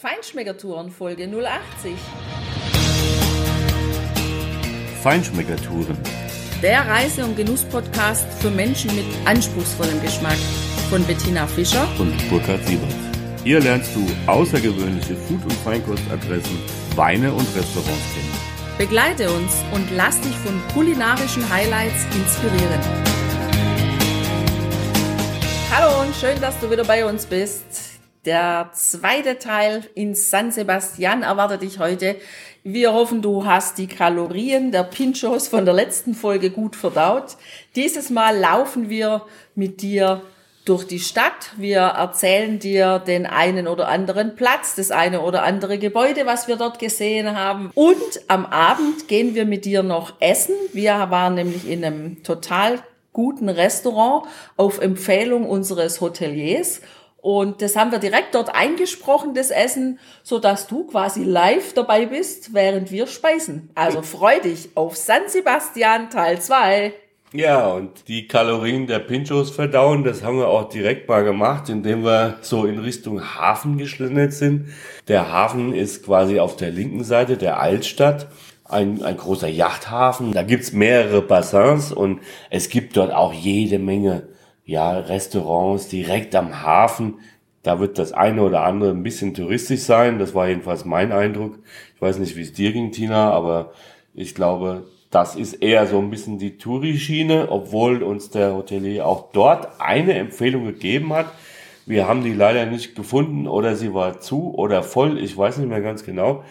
Feinschmeckertouren Folge 080. Feinschmeckertouren. Der Reise- und Genuss-Podcast für Menschen mit anspruchsvollem Geschmack von Bettina Fischer und Burkhard Siebert. Hier lernst du außergewöhnliche Food- und Feinkostadressen, Weine und Restaurants kennen. Begleite uns und lass dich von kulinarischen Highlights inspirieren. Hallo und schön, dass du wieder bei uns bist. Der zweite Teil in San Sebastian erwartet dich heute. Wir hoffen, du hast die Kalorien der Pinchos von der letzten Folge gut verdaut. Dieses Mal laufen wir mit dir durch die Stadt. Wir erzählen dir den einen oder anderen Platz, das eine oder andere Gebäude, was wir dort gesehen haben. Und am Abend gehen wir mit dir noch essen. Wir waren nämlich in einem total guten Restaurant auf Empfehlung unseres Hoteliers und das haben wir direkt dort eingesprochen, das Essen, so dass du quasi live dabei bist, während wir speisen. Also freu dich auf San Sebastian Teil 2. Ja, und die Kalorien der Pinchos verdauen, das haben wir auch direkt mal gemacht, indem wir so in Richtung Hafen geschlendert sind. Der Hafen ist quasi auf der linken Seite der Altstadt. Ein, ein großer Yachthafen. Da gibt's mehrere Bassins und es gibt dort auch jede Menge ja, Restaurants direkt am Hafen. Da wird das eine oder andere ein bisschen touristisch sein. Das war jedenfalls mein Eindruck. Ich weiß nicht, wie es dir ging, Tina, aber ich glaube, das ist eher so ein bisschen die Touri-Schiene, obwohl uns der Hotelier auch dort eine Empfehlung gegeben hat. Wir haben die leider nicht gefunden oder sie war zu oder voll. Ich weiß nicht mehr ganz genau.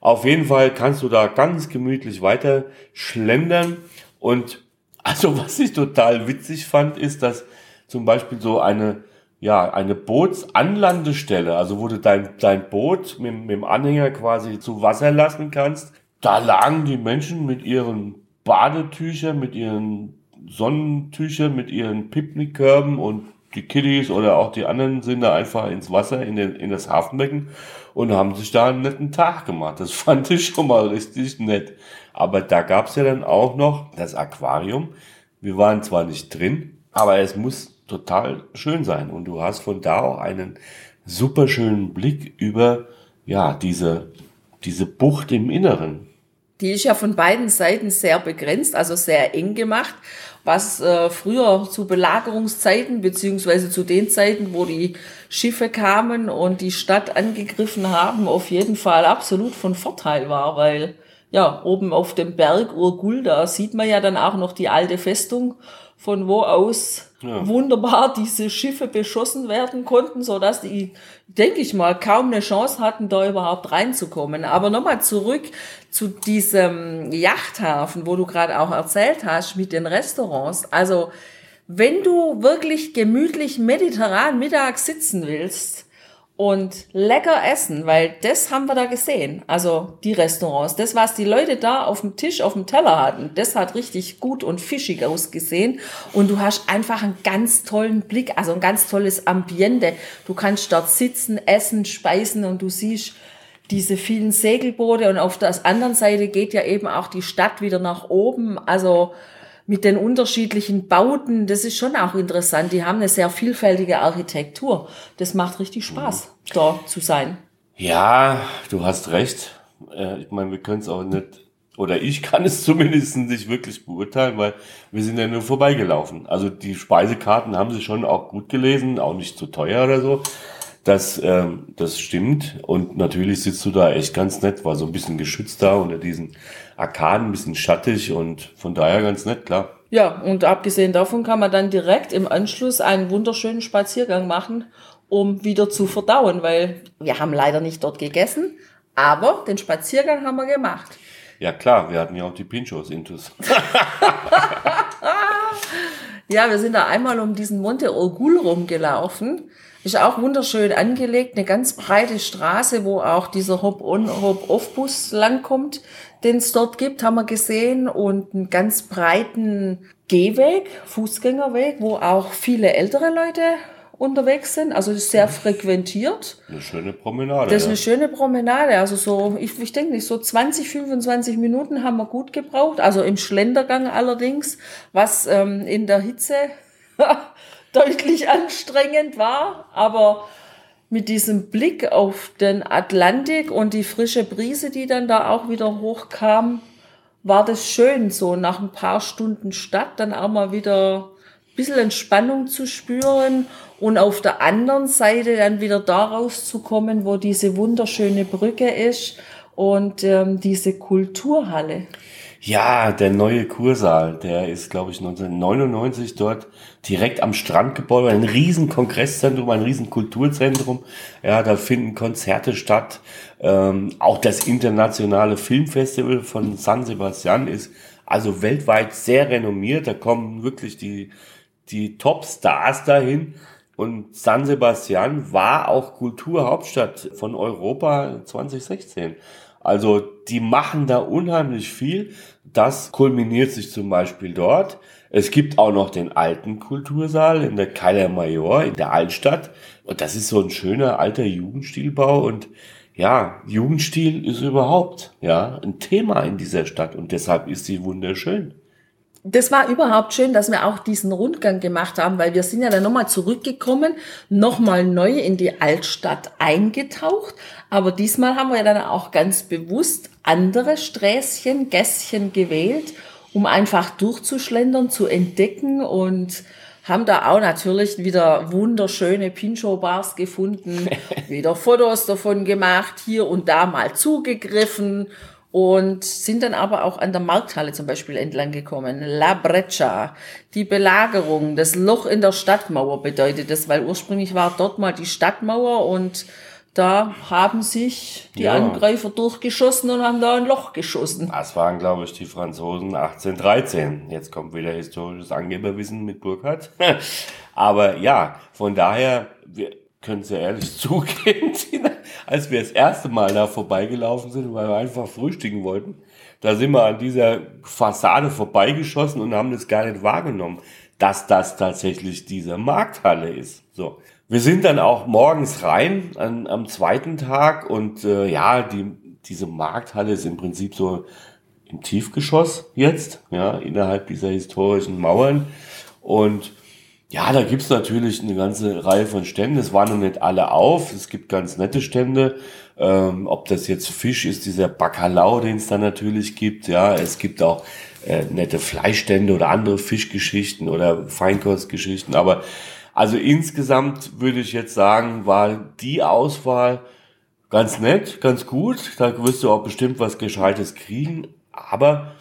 Auf jeden Fall kannst du da ganz gemütlich weiter schlendern und also was ich total witzig fand, ist, dass zum Beispiel so eine, ja, eine Bootsanlandestelle, also wo du dein, dein Boot mit, mit dem Anhänger quasi zu Wasser lassen kannst. Da lagen die Menschen mit ihren Badetüchern, mit ihren Sonnentüchern, mit ihren Picknickkörben und die Kiddies oder auch die anderen sind da einfach ins Wasser, in, den, in das Hafenbecken und haben sich da einen netten Tag gemacht. Das fand ich schon mal richtig nett. Aber da gab's ja dann auch noch das Aquarium. Wir waren zwar nicht drin, aber es muss total schön sein. Und du hast von da auch einen super schönen Blick über, ja, diese, diese Bucht im Inneren. Die ist ja von beiden Seiten sehr begrenzt, also sehr eng gemacht, was äh, früher zu Belagerungszeiten beziehungsweise zu den Zeiten, wo die Schiffe kamen und die Stadt angegriffen haben, auf jeden Fall absolut von Vorteil war, weil ja oben auf dem Berg Urgul, da sieht man ja dann auch noch die alte Festung von wo aus ja. wunderbar diese Schiffe beschossen werden konnten, so dass die, denke ich mal, kaum eine Chance hatten, da überhaupt reinzukommen. Aber nochmal zurück zu diesem Yachthafen, wo du gerade auch erzählt hast mit den Restaurants. Also, wenn du wirklich gemütlich mediterran mittags sitzen willst, und lecker essen, weil das haben wir da gesehen. Also die Restaurants, das, was die Leute da auf dem Tisch, auf dem Teller hatten, das hat richtig gut und fischig ausgesehen. Und du hast einfach einen ganz tollen Blick, also ein ganz tolles Ambiente. Du kannst dort sitzen, essen, speisen und du siehst diese vielen Segelboote und auf der anderen Seite geht ja eben auch die Stadt wieder nach oben. Also mit den unterschiedlichen Bauten, das ist schon auch interessant. Die haben eine sehr vielfältige Architektur. Das macht richtig Spaß, mhm. da zu sein. Ja, du hast recht. Äh, ich meine, wir können es auch nicht, oder ich kann es zumindest nicht wirklich beurteilen, weil wir sind ja nur vorbeigelaufen. Also die Speisekarten haben sie schon auch gut gelesen, auch nicht zu teuer oder so. Das, ähm, das stimmt. Und natürlich sitzt du da echt ganz nett, war so ein bisschen geschützt da unter diesen Arkaden, ein bisschen schattig und von daher ganz nett, klar. Ja, und abgesehen davon kann man dann direkt im Anschluss einen wunderschönen Spaziergang machen, um wieder zu verdauen, weil wir haben leider nicht dort gegessen, aber den Spaziergang haben wir gemacht. Ja klar, wir hatten ja auch die Pinchos intus. ja, wir sind da einmal um diesen Monte Orgul rumgelaufen ist auch wunderschön angelegt, eine ganz breite Straße, wo auch dieser Hop-on, Hop-off-Bus langkommt, den es dort gibt, haben wir gesehen, und einen ganz breiten Gehweg, Fußgängerweg, wo auch viele ältere Leute unterwegs sind. Also ist sehr frequentiert. Eine schöne Promenade. Das ist eine schöne Promenade. Also so, ich, ich denke nicht, so 20, 25 Minuten haben wir gut gebraucht. Also im Schlendergang allerdings, was ähm, in der Hitze deutlich anstrengend war, aber mit diesem Blick auf den Atlantik und die frische Brise, die dann da auch wieder hochkam, war das schön, so nach ein paar Stunden Stadt dann auch mal wieder ein bisschen Entspannung zu spüren und auf der anderen Seite dann wieder daraus zu kommen, wo diese wunderschöne Brücke ist und ähm, diese Kulturhalle. Ja, der neue Kursaal, der ist, glaube ich, 1999 dort direkt am Strand gebaut, ein riesen Kongresszentrum, ein riesen Kulturzentrum. Ja, da finden Konzerte statt. Ähm, auch das internationale Filmfestival von San Sebastian ist also weltweit sehr renommiert. Da kommen wirklich die, die Top-Stars dahin. Und San Sebastian war auch Kulturhauptstadt von Europa 2016. Also die machen da unheimlich viel. Das kulminiert sich zum Beispiel dort. Es gibt auch noch den alten Kultursaal in der Calle Major in der Altstadt. Und das ist so ein schöner alter Jugendstilbau. Und ja, Jugendstil ist überhaupt ja ein Thema in dieser Stadt. Und deshalb ist sie wunderschön das war überhaupt schön, dass wir auch diesen Rundgang gemacht haben, weil wir sind ja dann nochmal zurückgekommen, nochmal neu in die Altstadt eingetaucht. Aber diesmal haben wir ja dann auch ganz bewusst andere Sträßchen, Gässchen gewählt, um einfach durchzuschlendern, zu entdecken und haben da auch natürlich wieder wunderschöne Pincho-Bars gefunden, wieder Fotos davon gemacht, hier und da mal zugegriffen und sind dann aber auch an der Markthalle zum Beispiel entlang gekommen. La Breccia, die Belagerung, das Loch in der Stadtmauer bedeutet das, weil ursprünglich war dort mal die Stadtmauer und da haben sich die ja. Angreifer durchgeschossen und haben da ein Loch geschossen. Das waren, glaube ich, die Franzosen 1813. Jetzt kommt wieder historisches Angeberwissen mit Burkhardt. Aber ja, von daher, wir, können Sie ehrlich zugeben, als wir das erste Mal da vorbeigelaufen sind, weil wir einfach frühstücken wollten, da sind wir an dieser Fassade vorbeigeschossen und haben das gar nicht wahrgenommen, dass das tatsächlich diese Markthalle ist. So. Wir sind dann auch morgens rein an, am zweiten Tag und äh, ja, die, diese Markthalle ist im Prinzip so im Tiefgeschoss jetzt, ja, innerhalb dieser historischen Mauern und ja, da gibt's natürlich eine ganze Reihe von Ständen. Es waren noch nicht alle auf. Es gibt ganz nette Stände. Ähm, ob das jetzt Fisch ist, dieser Bacalao, den es da natürlich gibt. Ja, es gibt auch äh, nette Fleischstände oder andere Fischgeschichten oder Feinkostgeschichten. Aber also insgesamt würde ich jetzt sagen, war die Auswahl ganz nett, ganz gut. Da wirst du auch bestimmt was Gescheites kriegen. Aber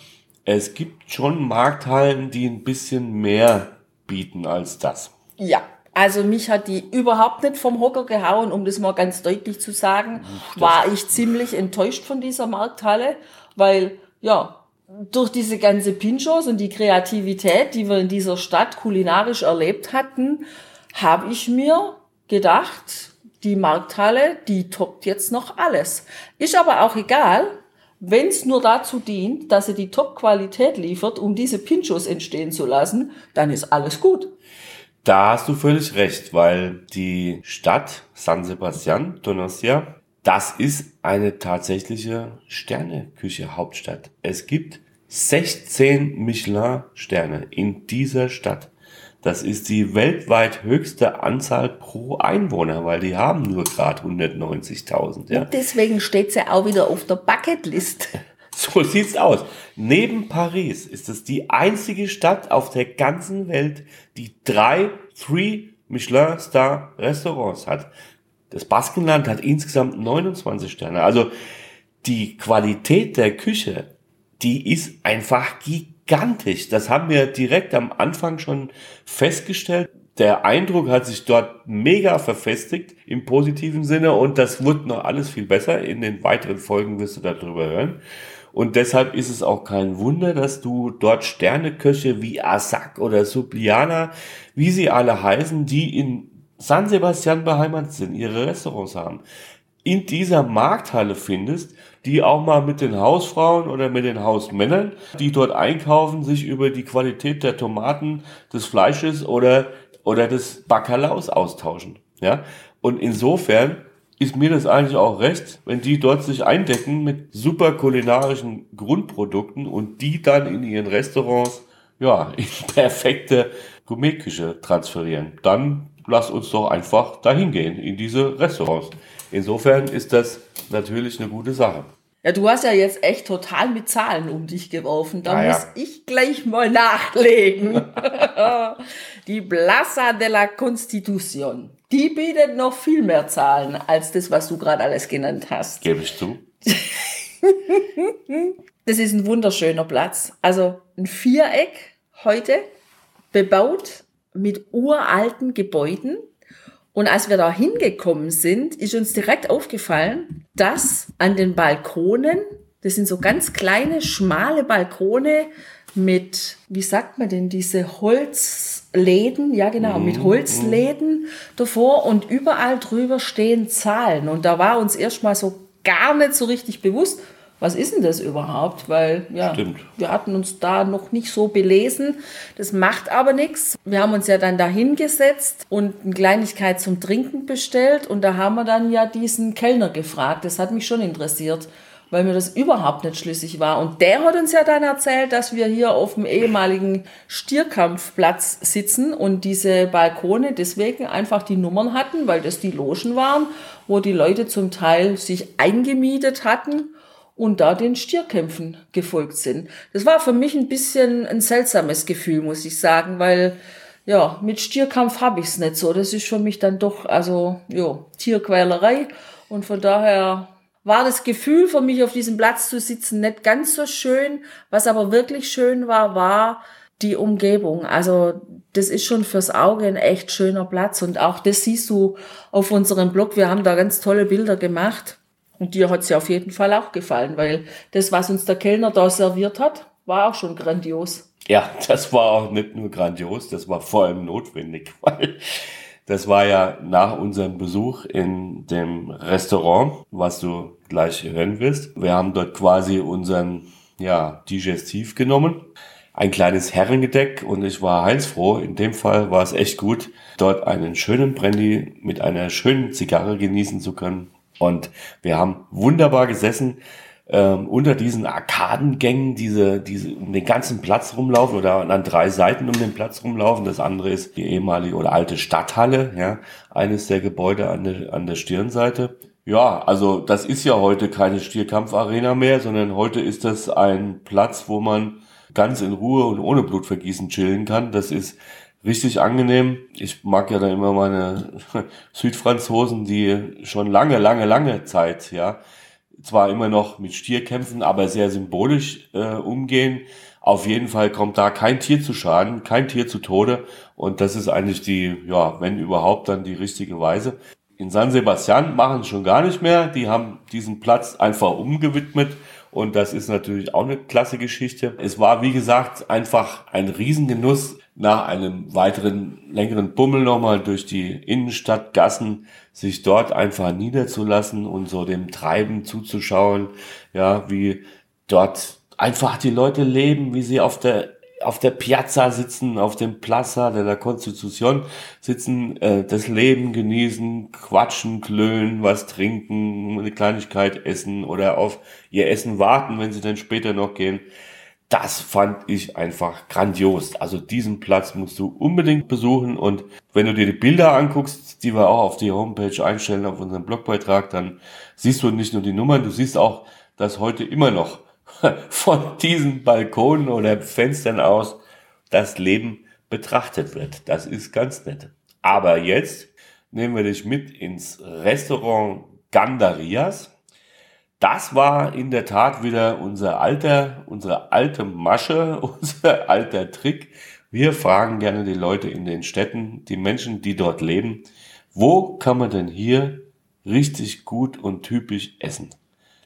es gibt schon Markthallen, die ein bisschen mehr bieten als das. Ja, also mich hat die überhaupt nicht vom Hocker gehauen, um das mal ganz deutlich zu sagen. Das war ich ziemlich enttäuscht von dieser Markthalle, weil ja, durch diese ganze Pinchos und die Kreativität, die wir in dieser Stadt kulinarisch erlebt hatten, habe ich mir gedacht, die Markthalle, die toppt jetzt noch alles. Ist aber auch egal, wenn es nur dazu dient, dass sie die Top-Qualität liefert, um diese Pinchos entstehen zu lassen, dann ist alles gut. Da hast du völlig recht, weil die Stadt San Sebastian, Donostia, das ist eine tatsächliche Sterneküche Hauptstadt. Es gibt 16 Michelin-Sterne in dieser Stadt. Das ist die weltweit höchste Anzahl pro Einwohner, weil die haben nur gerade 190.000. Ja. Und deswegen steht sie auch wieder auf der Bucketlist. So sieht's aus. Neben Paris ist es die einzige Stadt auf der ganzen Welt, die drei Three Michelin Star Restaurants hat. Das Baskenland hat insgesamt 29 Sterne. Also die Qualität der Küche, die ist einfach gigantisch gigantisch. Das haben wir direkt am Anfang schon festgestellt. Der Eindruck hat sich dort mega verfestigt im positiven Sinne und das wird noch alles viel besser. In den weiteren Folgen wirst du darüber hören. Und deshalb ist es auch kein Wunder, dass du dort Sterneköche wie Asak oder Subliana, wie sie alle heißen, die in San Sebastian beheimatet sind, ihre Restaurants haben, in dieser Markthalle findest, die auch mal mit den Hausfrauen oder mit den Hausmännern, die dort einkaufen, sich über die Qualität der Tomaten, des Fleisches oder, oder des Bacalaos austauschen. Ja? Und insofern ist mir das eigentlich auch recht, wenn die dort sich eindecken mit super kulinarischen Grundprodukten und die dann in ihren Restaurants ja, in perfekte Gourmetküche transferieren. Dann lass uns doch einfach dahin gehen, in diese Restaurants. Insofern ist das natürlich eine gute Sache. Ja, du hast ja jetzt echt total mit Zahlen um dich geworfen. Da Naja. muss ich gleich mal nachlegen. die Plaza de la Constitución. Die bietet noch viel mehr Zahlen als das, was du gerade alles genannt hast. Gebe ich zu. Das ist ein wunderschöner Platz. Also ein Viereck heute, bebaut mit uralten Gebäuden. Und als wir da hingekommen sind, ist uns direkt aufgefallen, dass an den Balkonen, das sind so ganz kleine, schmale Balkone mit, wie sagt man denn, diese Holzläden, ja genau, mit Holzläden davor und überall drüber stehen Zahlen. Und da war uns erstmal so gar nicht so richtig bewusst, was ist denn das überhaupt? Weil, ja, Stimmt. wir hatten uns da noch nicht so belesen. Das macht aber nichts. Wir haben uns ja dann da hingesetzt und eine Kleinigkeit zum Trinken bestellt und da haben wir dann ja diesen Kellner gefragt. Das hat mich schon interessiert, weil mir das überhaupt nicht schlüssig war. Und der hat uns ja dann erzählt, dass wir hier auf dem ehemaligen Stierkampfplatz sitzen und diese Balkone deswegen einfach die Nummern hatten, weil das die Logen waren, wo die Leute zum Teil sich eingemietet hatten und da den Stierkämpfen gefolgt sind. Das war für mich ein bisschen ein seltsames Gefühl, muss ich sagen, weil ja, mit Stierkampf habe ich es nicht so. Das ist für mich dann doch, also ja, Tierquälerei. Und von daher war das Gefühl für mich auf diesem Platz zu sitzen nicht ganz so schön. Was aber wirklich schön war, war die Umgebung. Also das ist schon fürs Auge ein echt schöner Platz. Und auch das siehst du auf unserem Blog. Wir haben da ganz tolle Bilder gemacht. Und dir hat's ja auf jeden Fall auch gefallen, weil das, was uns der Kellner da serviert hat, war auch schon grandios. Ja, das war auch nicht nur grandios, das war vor allem notwendig, weil das war ja nach unserem Besuch in dem Restaurant, was du gleich hören wirst. Wir haben dort quasi unseren, ja, Digestiv genommen. Ein kleines Herrengedeck und ich war heilsfroh. In dem Fall war es echt gut, dort einen schönen Brandy mit einer schönen Zigarre genießen zu können. Und wir haben wunderbar gesessen ähm, unter diesen Arkadengängen, diese, diese um den ganzen Platz rumlaufen oder an drei Seiten um den Platz rumlaufen. Das andere ist die ehemalige oder alte Stadthalle, ja, eines der Gebäude an der, an der Stirnseite. Ja, also das ist ja heute keine Stierkampfarena mehr, sondern heute ist das ein Platz, wo man ganz in Ruhe und ohne Blutvergießen chillen kann. Das ist richtig angenehm. Ich mag ja da immer meine Südfranzosen, die schon lange, lange, lange Zeit, ja, zwar immer noch mit Stierkämpfen, aber sehr symbolisch äh, umgehen. Auf jeden Fall kommt da kein Tier zu Schaden, kein Tier zu Tode. Und das ist eigentlich die, ja, wenn überhaupt, dann die richtige Weise. In San Sebastian machen es schon gar nicht mehr. Die haben diesen Platz einfach umgewidmet. Und das ist natürlich auch eine klasse Geschichte. Es war, wie gesagt, einfach ein Riesengenuss, nach einem weiteren längeren Bummel nochmal durch die Innenstadt, Gassen, sich dort einfach niederzulassen und so dem Treiben zuzuschauen, ja, wie dort einfach die Leute leben, wie sie auf der auf der Piazza sitzen, auf dem Plaza de la Constitución sitzen, äh, das Leben genießen, quatschen, klönen, was trinken, eine Kleinigkeit essen oder auf ihr Essen warten, wenn sie dann später noch gehen. Das fand ich einfach grandios. Also diesen Platz musst du unbedingt besuchen und wenn du dir die Bilder anguckst, die wir auch auf die Homepage einstellen, auf unserem Blogbeitrag, dann siehst du nicht nur die Nummern, du siehst auch, dass heute immer noch von diesen Balkonen oder Fenstern aus das Leben betrachtet wird. Das ist ganz nett. Aber jetzt nehmen wir dich mit ins Restaurant Gandarias. Das war in der Tat wieder unser alter, unsere alte Masche, unser alter Trick. Wir fragen gerne die Leute in den Städten, die Menschen, die dort leben, wo kann man denn hier richtig gut und typisch essen?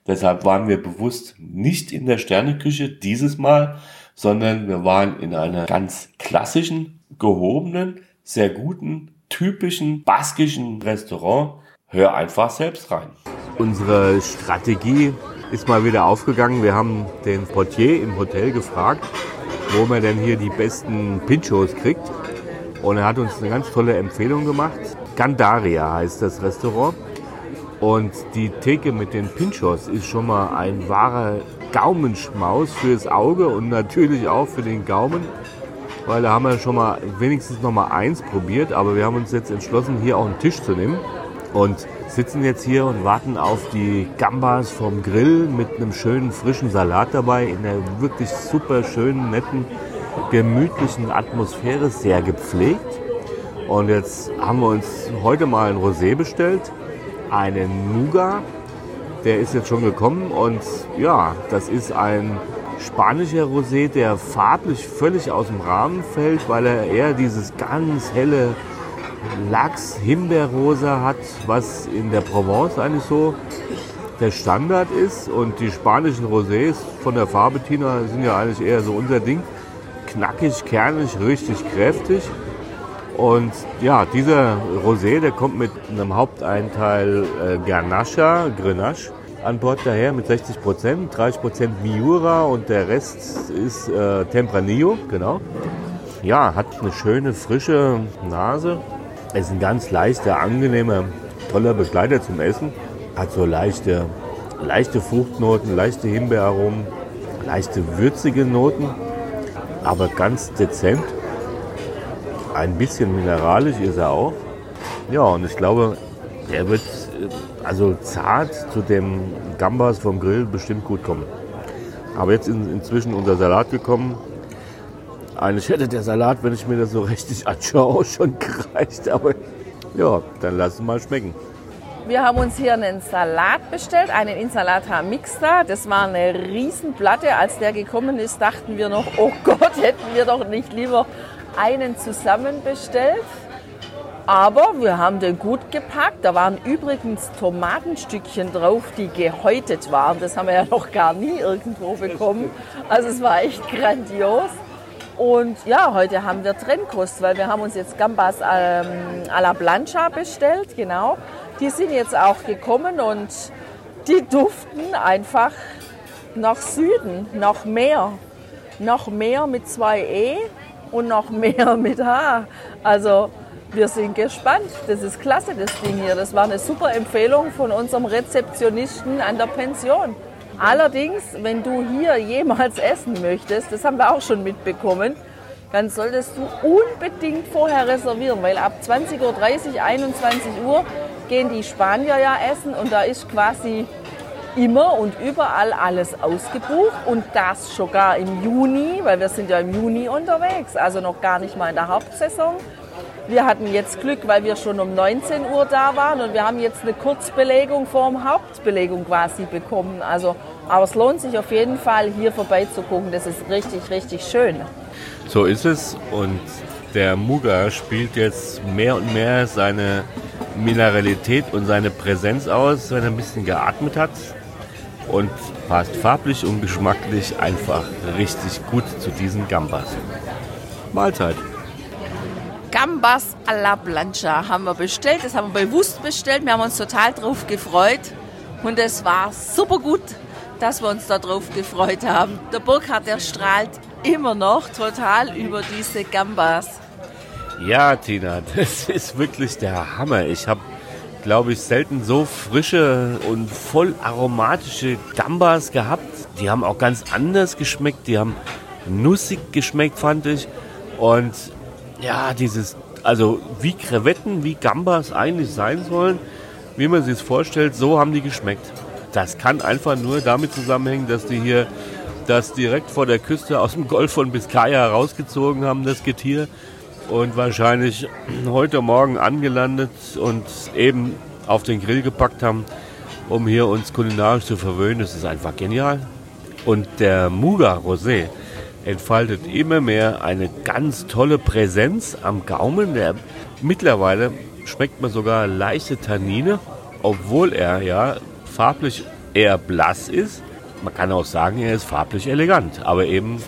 Deshalb waren wir bewusst nicht in der Sterneküche dieses Mal, sondern wir waren in einer ganz klassischen, gehobenen, sehr guten, typischen baskischen Restaurant. Hör einfach selbst rein. Unsere Strategie ist mal wieder aufgegangen. Wir haben den Portier im Hotel gefragt, wo man denn hier die besten Pinchos kriegt. Und er hat uns eine ganz tolle Empfehlung gemacht. Gandaria heißt das Restaurant. Und die Theke mit den Pinchos ist schon mal ein wahrer Gaumenschmaus fürs Auge und natürlich auch für den Gaumen. weil da haben wir schon mal wenigstens noch mal eins probiert, aber wir haben uns jetzt entschlossen, hier auch einen Tisch zu nehmen und sitzen jetzt hier und warten auf die Gambas vom Grill mit einem schönen frischen Salat dabei in einer wirklich super schönen, netten, gemütlichen Atmosphäre, sehr gepflegt. Und jetzt haben wir uns heute mal ein Rosé bestellt, einen Nougat. Der ist jetzt schon gekommen und ja, das ist ein spanischer Rosé, der farblich völlig aus dem Rahmen fällt, weil er eher dieses ganz helle Lachs-Himbeerrosa hat, was in der Provence eigentlich so der Standard ist. Und die spanischen Rosés von der Farbe Tina sind ja eigentlich eher so unser Ding. Knackig, kernig, richtig kräftig. Und ja, dieser Rosé, der kommt mit einem Haupteinteil äh, Garnacha, Grenache an Bord daher mit 60 Prozent, 30 Prozent Miura und der Rest ist äh, Tempranillo, genau. Ja, hat eine schöne, frische Nase. Ist ein ganz leichter, angenehmer, toller Begleiter zum Essen. Hat so leichte, leichte Fruchtnoten, leichte Himbeeraromen, leichte würzige Noten, aber ganz dezent. Ein bisschen mineralisch ist er auch. Ja, und ich glaube, er wird äh, also zart zu dem Gambas vom Grill bestimmt gut kommen. Aber jetzt in, inzwischen unser Salat gekommen. Eigentlich hätte der Salat, wenn ich mir das so richtig anschaue, schon gereicht. Aber ja, dann lass es mal schmecken. Wir haben uns hier einen Salat bestellt, einen Insalata Mixta. Das war eine Riesenplatte. Als der gekommen ist, dachten wir noch, oh Gott, hätten wir doch nicht lieber einen zusammen bestellt. Aber wir haben den gut gepackt. Da waren übrigens Tomatenstückchen drauf, die gehäutet waren. Das haben wir ja noch gar nie irgendwo bekommen. Also es war echt grandios. Und ja, heute haben wir Trennkost, weil wir haben uns jetzt Gambas ähm, à la Plancha bestellt, genau. Die sind jetzt auch gekommen und die duften einfach nach Süden, noch mehr. Noch mehr mit zwei E und noch mehr mit H. Also wir sind gespannt. Das ist klasse, das Ding hier. Das war eine super Empfehlung von unserem Rezeptionisten an der Pension. Allerdings, wenn du hier jemals essen möchtest, das haben wir auch schon mitbekommen, dann solltest du unbedingt vorher reservieren, weil ab 20.30 Uhr, 21 Uhr gehen die Spanier ja essen und da ist quasi immer und überall alles ausgebucht und das sogar im Juni, weil wir sind ja im Juni unterwegs, also noch gar nicht mal in der Hauptsaison. Wir hatten jetzt Glück, weil wir schon um 19 Uhr da waren und wir haben jetzt eine Kurzbelegung vor dem Hauptbelegung quasi bekommen. Also, aber es lohnt sich auf jeden Fall, hier vorbeizugucken. Das ist richtig, richtig schön. So ist es und der Muga spielt jetzt mehr und mehr seine Mineralität und seine Präsenz aus, wenn er ein bisschen geatmet hat und passt farblich und geschmacklich einfach richtig gut zu diesen Gambas. Mahlzeit. Gambas à la Plancha haben wir bestellt. Das haben wir bewusst bestellt. Wir haben uns total drauf gefreut. Und es war super gut, dass wir uns darauf gefreut haben. Der Burkhard, der strahlt immer noch total über diese Gambas. Ja, Tina, das ist wirklich der Hammer. Ich habe, glaube ich, selten so frische und voll aromatische Gambas gehabt. Die haben auch ganz anders geschmeckt. Die haben nussig geschmeckt, fand ich. Und ja, dieses, also wie Krevetten, wie Gambas eigentlich sein sollen, wie man sich es vorstellt, so haben die geschmeckt. Das kann einfach nur damit zusammenhängen, dass die hier das direkt vor der Küste aus dem Golf von Biscaya rausgezogen haben, das Getier. Und wahrscheinlich heute Morgen angelandet und eben auf den Grill gepackt haben, um hier uns kulinarisch zu verwöhnen. Das ist einfach genial. Und der Muga Rosé, entfaltet immer mehr eine ganz tolle Präsenz am Gaumen. Der, mittlerweile schmeckt man sogar leichte Tannine, obwohl er ja farblich eher blass ist. Man kann auch sagen, er ist farblich elegant, aber eben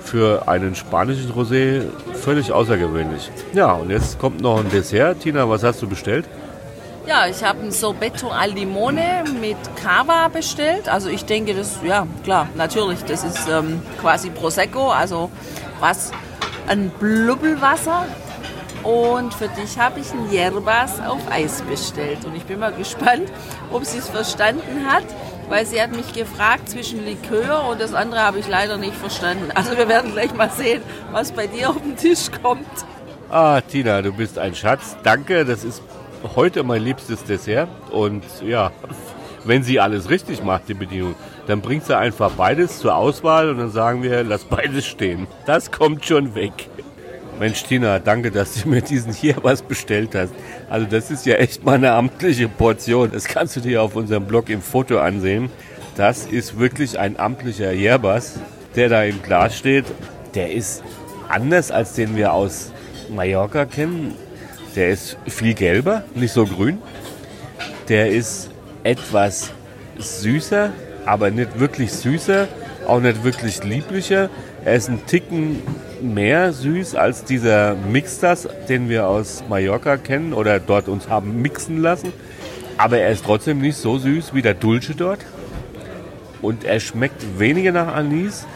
für einen spanischen Rosé völlig außergewöhnlich. Ja, und jetzt kommt noch ein Dessert. Tina, was hast du bestellt? Ja, ich habe ein Sorbetto al Limone mit Cava bestellt. Also ich denke, das, ja klar, natürlich, das ist ähm, quasi Prosecco, also was, ein Blubbelwasser. Und für dich habe ich ein Yerbas auf Eis bestellt. Und ich bin mal gespannt, ob sie es verstanden hat. weil sie hat mich gefragt zwischen Likör und das andere habe ich leider nicht verstanden. Also wir werden gleich mal sehen, was bei dir auf den Tisch kommt. Ah, Tina, du bist ein Schatz. Danke, das ist heute mein liebstes Dessert. Und ja, wenn sie alles richtig macht, die Bedienung, dann bringt sie einfach beides zur Auswahl und dann sagen wir, lass beides stehen. Das kommt schon weg. Mensch, Tina, danke, dass du mir diesen hier was bestellt hast. Also das ist ja echt mal eine amtliche Portion. Das kannst du dir auf unserem Blog im Foto ansehen. Das ist wirklich ein amtlicher Jerbas, der da im Glas steht. Der ist anders als den wir aus Mallorca kennen. Der ist viel gelber, nicht so grün. Der ist etwas süßer, aber nicht wirklich süßer, auch nicht wirklich lieblicher. Er ist ein Ticken mehr süß als dieser Mixtas, den wir aus Mallorca kennen oder dort uns haben mixen lassen. Aber er ist trotzdem nicht so süß wie der Dulce dort. Und er schmeckt weniger nach Anis,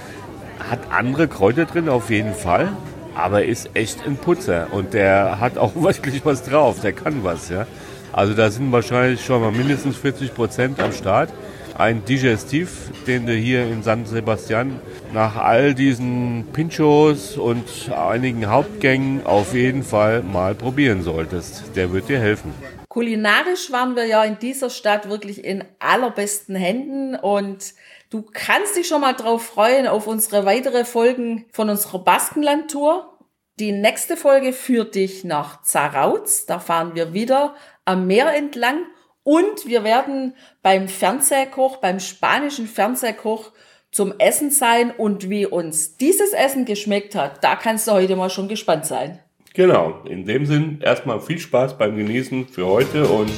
hat andere Kräuter drin auf jeden Fall, aber ist echt ein Putzer. Und der hat auch wirklich was drauf, der kann was. Ja. Also da sind wahrscheinlich schon mal mindestens 40 Prozent am Start ein Digestiv, den du hier in San Sebastian nach all diesen Pinchos und einigen Hauptgängen auf jeden Fall mal probieren solltest. Der wird dir helfen. Kulinarisch waren wir ja in dieser Stadt wirklich in allerbesten Händen und du kannst dich schon mal drauf freuen auf unsere weitere Folgen von unserer Baskenland-Tour. Die nächste Folge führt dich nach Zarautz. Da fahren wir wieder am Meer entlang und wir werden beim Fernsehkoch, beim spanischen Fernsehkoch zum Essen sein und wie uns dieses Essen geschmeckt hat, da kannst du heute mal schon gespannt sein. Genau, in dem Sinn erstmal viel Spaß beim Genießen für heute und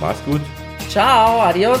mach's gut. Ciao, adios.